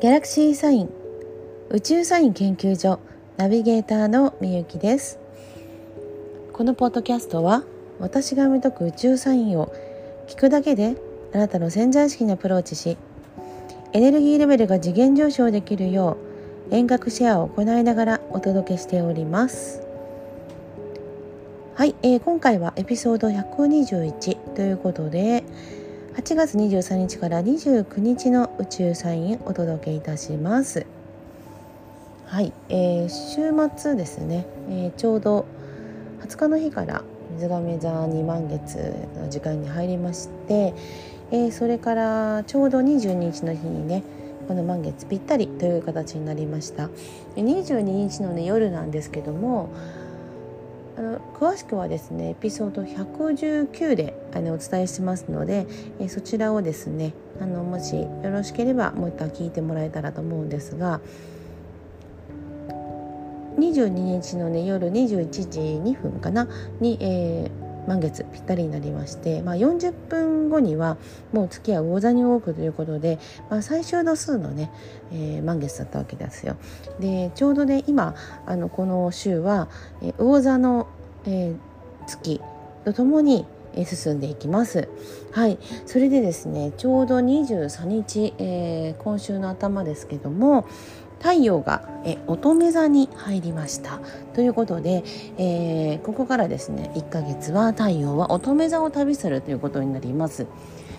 ギャラクシーサイン宇宙サイン研究所ナビゲーターのみゆきです。このポッドキャストは私が読み解く宇宙サインを聞くだけであなたの潜在意識にアプローチしエネルギーレベルが次元上昇できるよう遠隔シェアを行いながらお届けしております。はい、えー、今回はエピソード121ということで8月23日から29日の宇宙サインお届けいたします。はい、えー、週末ですね、えー、ちょうど20日の日から水亀座2満月の時間に入りまして、えー、それからちょうど22日の日にねこの満月ぴったりという形になりました。22日のね夜なんですけどもあの詳しくはですねエピソード119であのお伝えしますので、えそちらをですねあのもしよろしければもう一回聞いてもらえたらと思うんですが22日のね夜21時2分かな？に、えー、満月ぴったりになりまして、まあ、40分後にはもう月は魚座に多くということで、まあ、最終度数のね、えー、満月だったわけですよ。でちょうどね今あのこの週は、えー、魚座の、えー、月とともに進んでいきます。はい、それでですね、ちょうど23日、えー、今週の頭ですけども、太陽がえ乙女座に入りました。ということで、えー、ここからですね1ヶ月は太陽は乙女座を旅するということになります。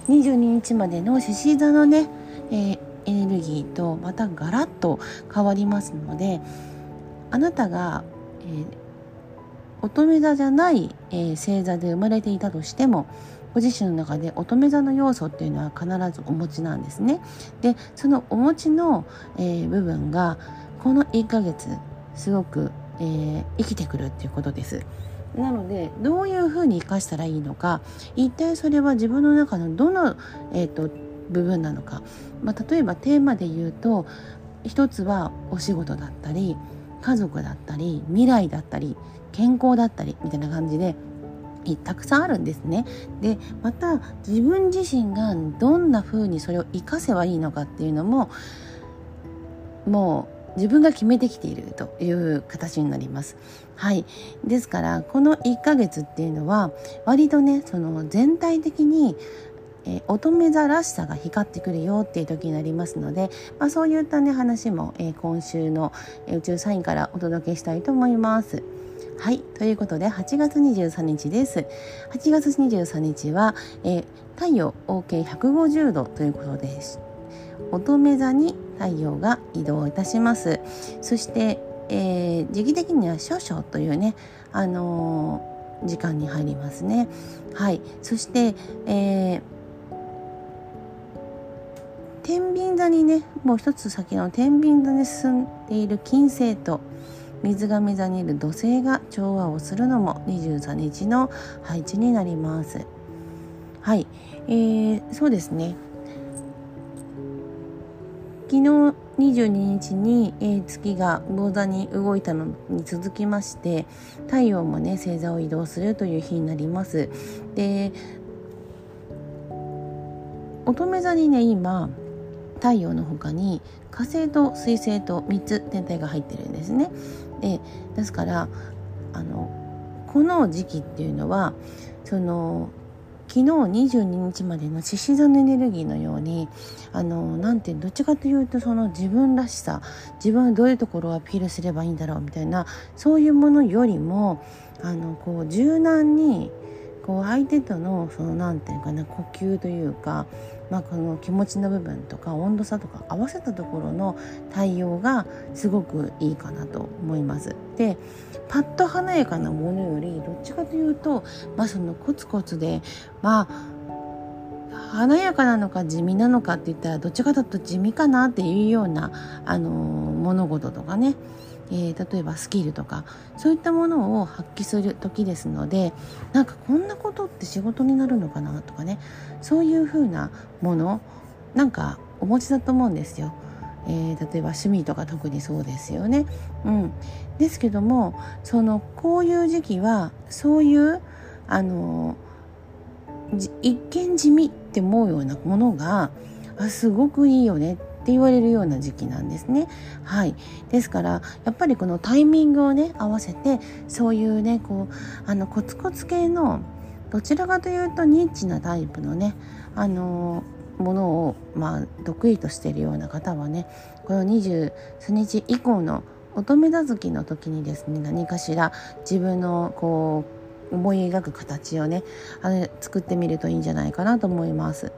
22日までの獅子座のね、えー、エネルギーとまたガラッと変わりますのであなたが、えー、乙女座じゃない、えー、星座で生まれていたとしてもご自身の中で乙女座の要素っていうのは必ずお持ちなんですね。でそのお持ちの、えー、部分がこの1ヶ月すごく、えー、生きてくるっていうことです。なのでどういうふうに生かしたらいいのか一体それは自分の中のどの、えーと、部分なのか、まあ、例えばテーマで言うと一つはお仕事だったり家族だったり未来だったり健康だったりみたいな感じでたくさんあるんですね。でまた自分自身がどんな風にそれを活かせばいいのかっていうのももう自分が決めてきているという形になります。はい。ですから、この1ヶ月っていうのは、割とね、その全体的に、え乙女座らしさが光ってくるよっていう時になりますので、まあ、そういったね、話も、え、今週の、え宇宙サインからお届けしたいと思います。はい。ということで、8月23日です。8月23日は、えー、太陽 OK150 度ということです。乙女座に太陽が移動いたします。そして、えー、時期的には少々というね、あのー、時間に入りますね。はい。そして、えー天秤座にねもう一つ先の天秤座に進んでいる金星と水亀座にいる土星が調和をするのも23日の配置になります。はい、えー、そうですね。昨日22日に、えー、月が魚座に動いたのに続きまして太陽もね星座を移動するという日になります。で乙女座にね今太陽の他に火星と水星と3つ天体が入ってるんですね。でですからあのこの時期っていうのはその昨日22日までの獅子座のエネルギーのようにあのなんてどっちかというとその自分らしさ自分はどういうところをアピールすればいいんだろうみたいなそういうものよりもあのこう柔軟にこう相手とのその何て言うかな呼吸というかまあ、この気持ちの部分とか温度差とか合わせたところの対応がすごくいいかなと思います。でパッと華やかなものよりどっちかというと、まあ、そのコツコツでまあ華やかなのか地味なのかって言ったらどっちかというと地味かなっていうようなあの物事とかねえー、例えばスキルとかそういったものを発揮する時ですのでなんかこんなことって仕事になるのかなとかねそういうふうなものなんかお持ちだと思うんですよ。えー、例えば趣味とか特にそうですよね。うん、ですけどもそのこういう時期はそういうあの一見地味って思うようなものがあすごくいいよねって言われるような時期なんですね。はい、ですからやっぱりこのタイミングをね合わせてそういうねこうあのコツコツ系のどちらかというとニッチなタイプのねあのものを、まあ、得意としているような方はねこの23日以降の乙女座月の時にですね何かしら自分のこう思い描く形をねあの作ってみるといいんじゃないかなと思います。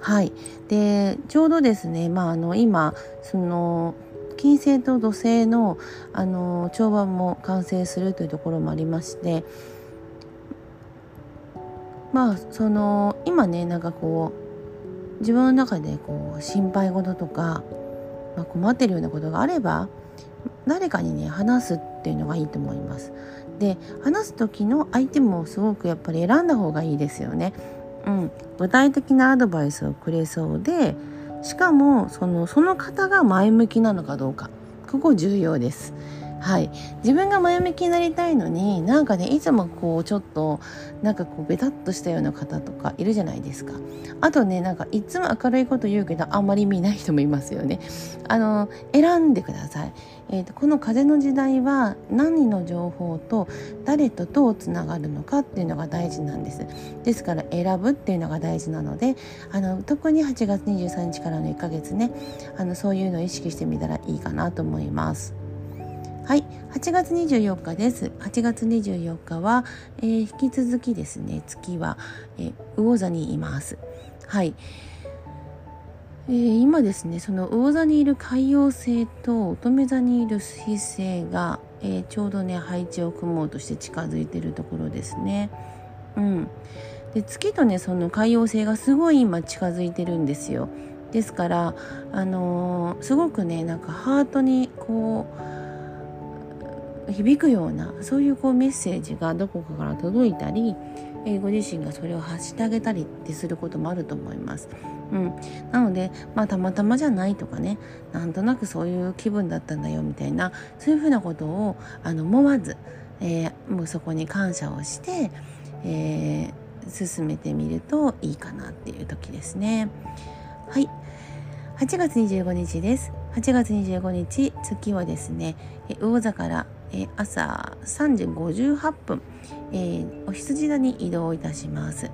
はい、でちょうどですね、まあ、あの今その金星と土星のあの調和も完成するというところもありましてまあその今ねなんかこう自分の中でこう心配事とか、まあ、困ってるようなことがあれば誰かにね話すっていうのがいいと思います。で話す時の相手もすごくやっぱり選んだ方がいいですよね。うん、具体的なアドバイスをくれそうでしかもそのその方が前向きなのかどうかここ重要です。はい、自分が前向きになりたいのになんかねいつもこうちょっとなんかこうベタっとしたような方とかいるじゃないですか。あとねなんかいつも明るいこと言うけどあんまり見ない人もいますよね。あの選んでください、えーと、この風の時代は何の情報と誰とどうつながるのかっていうのが大事なんです。ですから選ぶっていうのが大事なのであの特に8月23日からの1ヶ月ねあのそういうのを意識してみたらいいかなと思います。はい。8月24日です。8月24日は、えー、引き続きですね月は、えー、魚座にいます。はい。えー、今ですねその魚座にいる海洋星と乙女座にいる水星が、えー、ちょうどね配置を組もうとして近づいてるところですね。うん、で月とねその海洋星がすごい今近づいてるんですよ。ですからあのー、すごくねなんかハートにこう響くようなそういうこうメッセージがどこかから届いたり、えー、ご自身がそれを発してあげたりってすることもあると思います。うん、なので、まあ、たまたまじゃないとかねなんとなくそういう気分だったんだよみたいなそういうふうなことをあの思わず、えー、もうそこに感謝をして、えー、進めてみるといいかなっていう時ですね。はい8月25日です。8月25日月はですね魚座からえー、朝3時58分、えー、お羊座に移動いたします。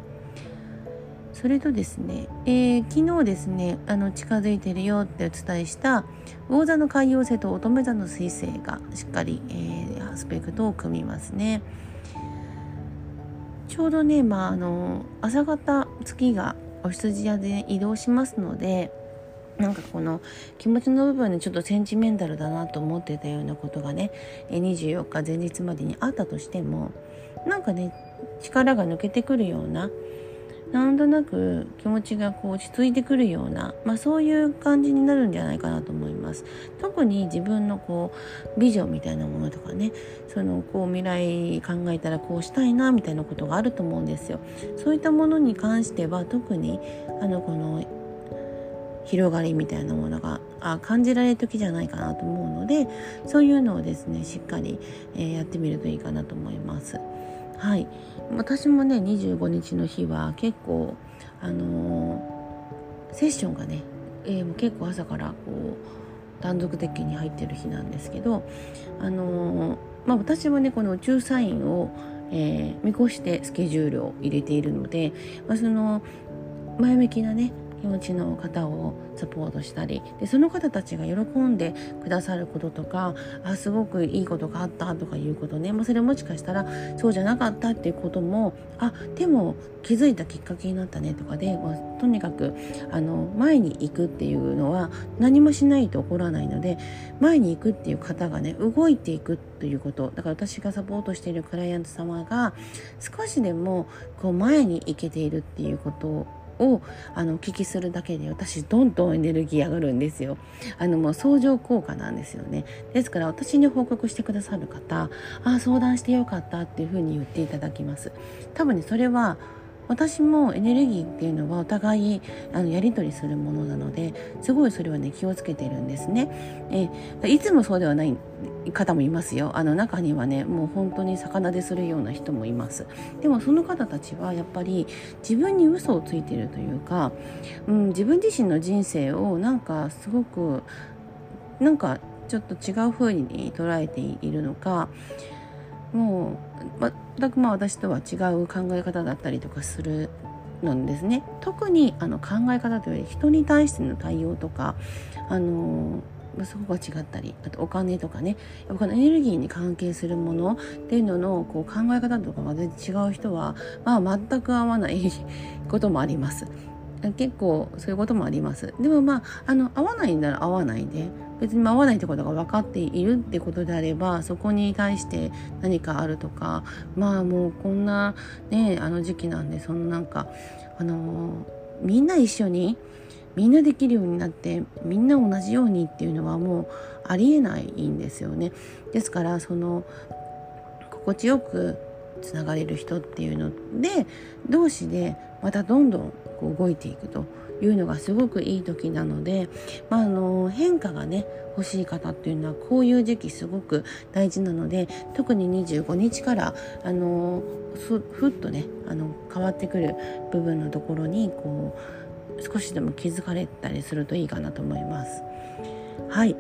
それとですね、えー、昨日ですねあの近づいてるよってお伝えした魚座の海洋星と乙女座の水星がしっかり、えー、アスペクトを組みますね。ちょうどね、まあ、あの朝方月がお羊座で移動しますのでなんかこの気持ちの部分でちょっとセンチメンタルだなと思ってたようなことがね24日前日までにあったとしてもなんかね力が抜けてくるようななんとなく気持ちがこう落ち着いてくるような、まあ、そういう感じになるんじゃないかなと思います。特に自分のこうビジョンみたいなものとかねそのこう未来考えたらこうしたいなみたいなことがあると思うんですよ。そういったものに関しては特にあのこの広がりみたいなものがあ感じられる時じゃないかなと思うのでそういうのをですねしっかり、えー、やってみるといいかなと思います。はい私もね25日の日は結構あのー、セッションがね、えー、結構朝からこう断続的に入ってる日なんですけどあのー、まあ、私はねこの宇宙サインを、え見越してスケジュールを入れているので、まあ、その前向きなね気持ちの方をサポートしたりでその方たちが喜んでくださることとかあすごくいいことがあったとかいうことね、まあ、それもしかしたらそうじゃなかったっていうこともあでも気づいたきっかけになったねとかで、まあ、とにかくあの前に行くっていうのは何もしないと起こらないので前に行くっていう方がね動いていくということ。だから私がサポートしているクライアント様が少しでもこう前に行けているっていうことをあのお聞きするだけで私どんどんエネルギー上がるんですよ。あのもう相乗効果なんですよね。ですから私に報告してくださる方ああ相談してよかったっていうふうに言っていただきます。多分ねそれは私もエネルギーっていうのはお互いあのやり取りするものなのですごいそれはね気をつけてるんですね。えいつもそうではない方もいますよあの中にはねもう本当に魚でするような人もいますでもその方たちはやっぱり自分に嘘をついてるというか、うん、自分自身の人生をなんかすごくなんかちょっと違う風に捉えているのかもう全くまあ私とは違う考え方だったりとかするなんですね特にあの考え方というより人に対しての対応とかあのそこが違ったりあとお金とかねやっぱエネルギーに関係するものっていうののこう考え方とかが全然違う人は、まあ、全く合わないこともあります。結構そういうこともあります。でもまあ、あの、合わないなら合わないで、別に合わないってことが分かっているってことであれば、そこに対して何かあるとか、まあもうこんなね、あの時期なんで、そのなんか、あの、みんな一緒に、みんなできるようになってみんな同じようにっていうのはもうありえないんですよね。ですからその心地よくつながれる人っていうので同士でまたどんどんこう動いていくというのがすごくいい時なので、まあ、あの変化がね欲しい方っていうのはこういう時期すごく大事なので特に25日からあのふふっとねあの変わってくる部分のところにこう少しでも気づかれたりするといいかなと思います。はい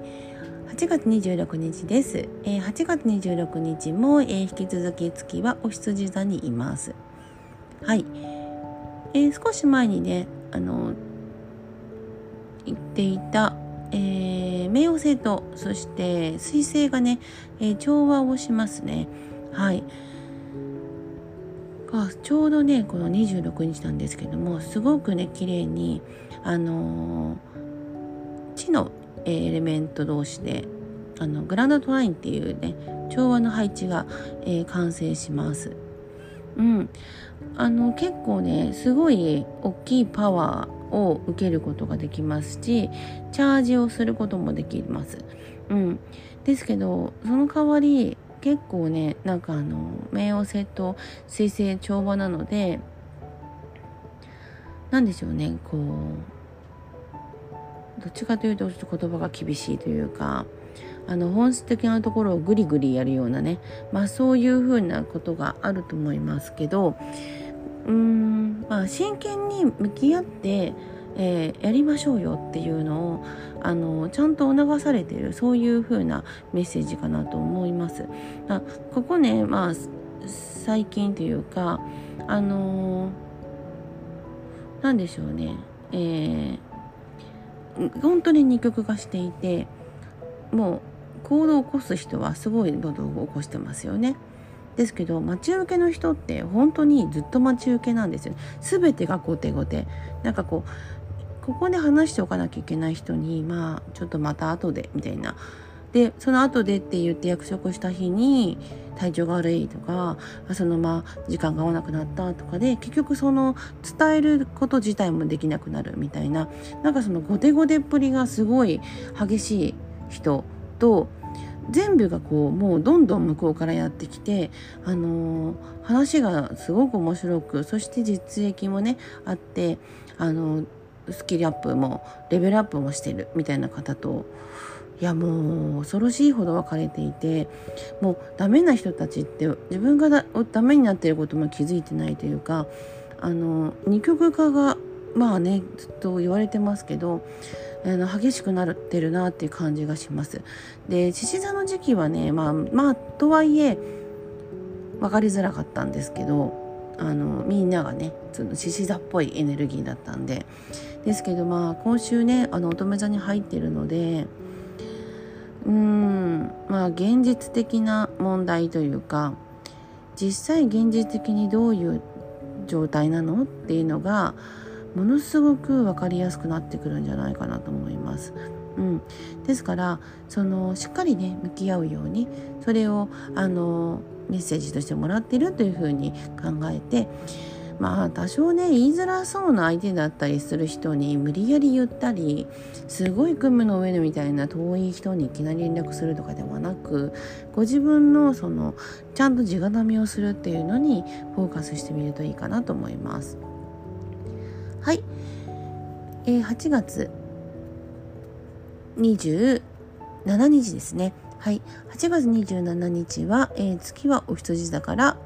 8月26日です。えー、8月26日も、えー、引き続き月はお羊座にいます。はい。えー、少し前にね、あの、言っていた、えー、冥王星と、そして水星がね、えー、調和をしますね。はい。あちょうどね、この26日なんですけども、すごくね、綺麗に、あの、地のエレメント同士であのグランドトラインっていうね調和の配置が、えー、完成します。うん、あの結構ねすごい大きいパワーを受けることができますしチャージをすることもできます。うん、ですけどその代わり結構ねなんかあの冥王星と水星調和なので何でしょうねこうどっちかというとちょっと言葉が厳しいというかあの本質的なところをグリグリやるようなねまあそういうふうなことがあると思いますけどうーんまあ真剣に向き合って、えー、やりましょうよっていうのをあのちゃんと促されているそういうふうなメッセージかなと思います。あここねまあ最近というかあのー、でしょうね、えー、本当に二極化していてもう行動を起こす人はすごいどんどん起こしてますよね。ですけど待ち受けの人って本当にずっと待ち受けなんですよ。全てが後手後手。なんかこうここで話しておかなきゃいけない人にまあちょっとまた後でみたいな。でその後でって言って約束した日に体調が悪いとかそのまあ時間が合わなくなったとかで結局その伝えること自体もできなくなるみたいななんかその後手後手っぷりがすごい激しい人と全部がこうもうどんどん向こうからやってきて、あのー、話がすごく面白くそして実益もねあって、あのー、スキルアップもレベルアップもしてるみたいな方といやもう恐ろしいほど分かれていてもうダメな人たちって自分がだダメになってることも気づいてないというかあの二極化がまあねずっと言われてますけどあの激しくなってるなっていう感じがします。で獅子座の時期はねまあまあとはいえ分かりづらかったんですけどあのみんながねその獅子座っぽいエネルギーだったんでですけどまあ今週ねあの乙女座に入ってるのでうんまあ現実的な問題というか実際現実的にどういう状態なのっていうのがものすごく分かりやすくなってくるんじゃないかなと思います。うん、ですからそのしっかりね向き合うようにそれをあのメッセージとしてもらってるというふうに考えてまあ多少ね言いづらそうな相手だったりする人に無理やり言ったりすごい雲の上でみたいな遠い人にいきなり連絡するとかではなくご自分のそのちゃんと地固めをするっていうのにフォーカスしてみるといいかなと思います。はい、えー、8月27日ですね。はい、8月27日は、えー、月はお羊座から、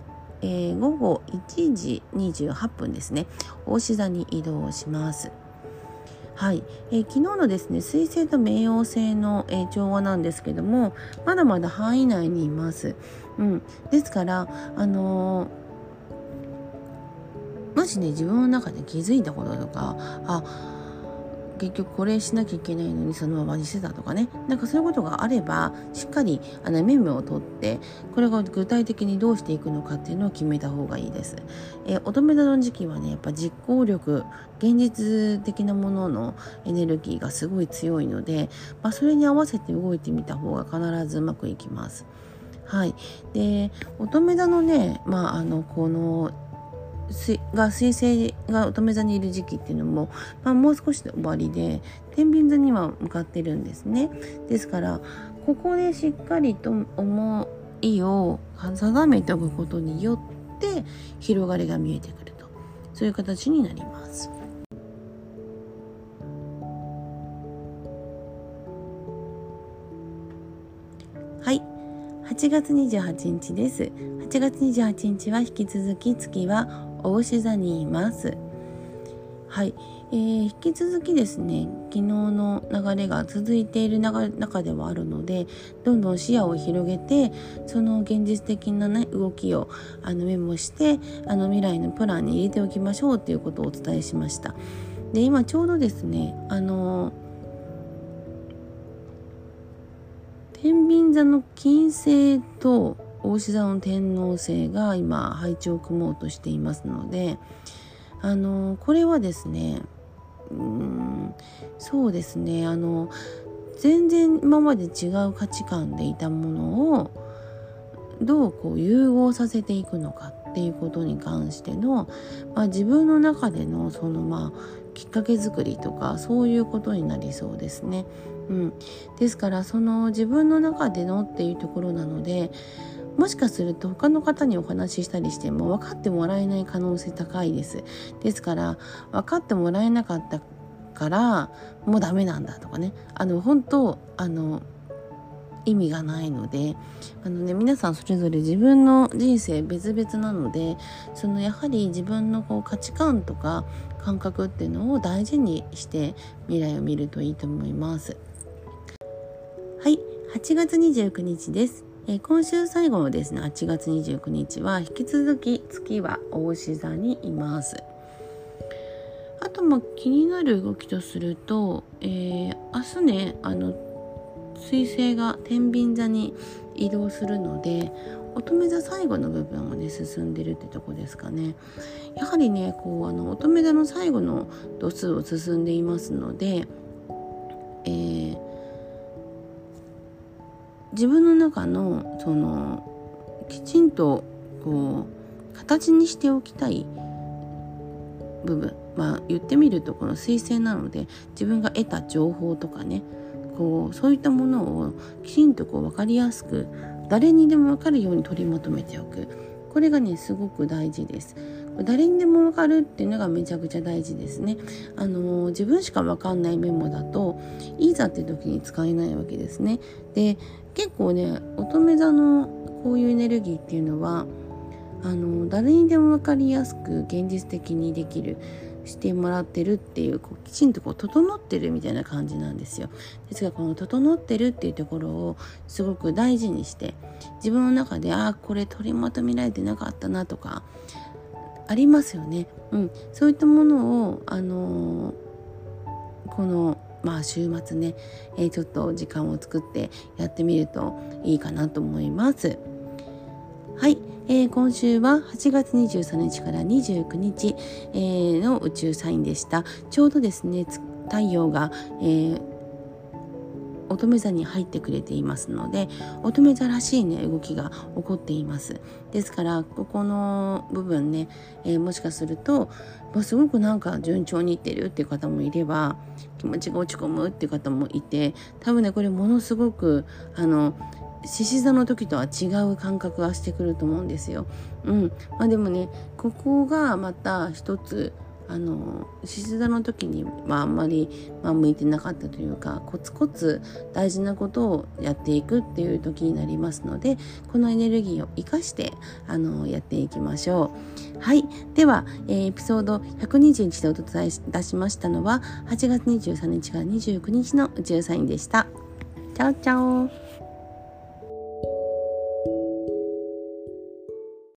えー、午後1時28分ですね。大志座に移動します。はい、えー、昨日のですね水星と冥王星の、えー、調和なんですけどもまだまだ範囲内にいます。うん、ですからあのー、しね自分の中で気づいたこととかあ結局これしなきゃいけないのにそのままにしてたとかねなんかそういうことがあればしっかりあのメモを取ってこれが具体的にどうしていくのかっていうのを決めた方がいいです。えー、乙女座の時期はねやっぱ実行力現実的なもののエネルギーがすごい強いので、まあ、それに合わせて動いてみた方が必ずうまくいきます。はい、で乙女座のね、まあ、あのこのが水星が乙女座にいる時期っていうのも、まあ、もう少しで終わりで天秤座には向かってるんですね。ですからここでしっかりと思いを定めておくことによって広がりが見えてくると。そういう形になります。はい。8月28日です。8月28日は引き続き月はお牛座にいます。はい、えー、引き続きですね昨日の流れが続いている中ではあるのでどんどん視野を広げてその現実的な、ね、動きをあのメモしてあの未来のプランに入れておきましょうということをお伝えしました。で今ちょうどですねあの天秤座の金星と大志座の天王星が今配置を組もうとしていますのであのこれはですねうんそうですねあの全然今まで違う価値観でいたものをどうこう融合させていくのかっていうことに関しての、まあ、自分の中でのそのまあきっかけ作りとかそういうことになりそうですね。うん、ですからその自分の中でのっていうところなのでもしかすると他の方にお話ししたりしても分かってもらえない可能性高いです。ですから分かってもらえなかったからもうダメなんだとかねあの本当あの意味がないのであの、ね、皆さんそれぞれ自分の人生別々なのでそのやはり自分のこう価値観とか感覚っていうのを大事にして未来を見るといいと思います。はい8月29日ですえ、今週最後のですね8月29日は引き続き月は大志座にいます。あとま気になる動きとすると、えー、明日ねあの水星が天秤座に移動するので乙女座最後の部分をね進んでるってとこですかね。やはりねこうあの乙女座の最後の度数を進んでいますので、えー自分の中のそのきちんとこう形にしておきたい部分まあ言ってみるとこの彗星なので自分が得た情報とかねこうそういったものをきちんとこう分かりやすく誰にでも分かるように取りまとめておくこれがねすごく大事です。誰にでも分かるっていうのがめちゃくちゃ大事ですね。あの自分しか分かんないメモだといざって時に使えないわけですね。で結構ね乙女座のこういうエネルギーっていうのはあの誰にでも分かりやすく現実的にできるしてもらってるっていうこうきちんとこう整ってるみたいな感じなんですよ。ですがこの整ってるっていうところをすごく大事にして自分の中でああこれ取りまとめられてなかったなとかありますよね、うん、そういったものをあのー、このまあ週末ね、えー、ちょっと時間を作ってやってみるといいかなと思います。はい、えー、今週は8月23日から29日、えー、の宇宙サインでした。ちょうどですね、太陽が、えー、乙女座に入ってくれていますので乙女座らしいね動きが起こっていますですからここの部分ね、えー、もしかするとすごくなんか順調にいってるっていう方もいれば気持ちが落ち込むっていう方もいて多分ねこれものすごくあの獅子座の時とは違う感覚がしてくると思うんですよ。うん。まあでもね、ここがまた一つあの獅子座の時にはあんまり、まあ、向いてなかったというかコツコツ大事なことをやっていくっていう時になりますのでこのエネルギーを生かしてあのやっていきましょう。はい。では、えー、エピソード121でお伝えいたしましたのは8月23日から29日の宇宙サインでした。チャオチャオ。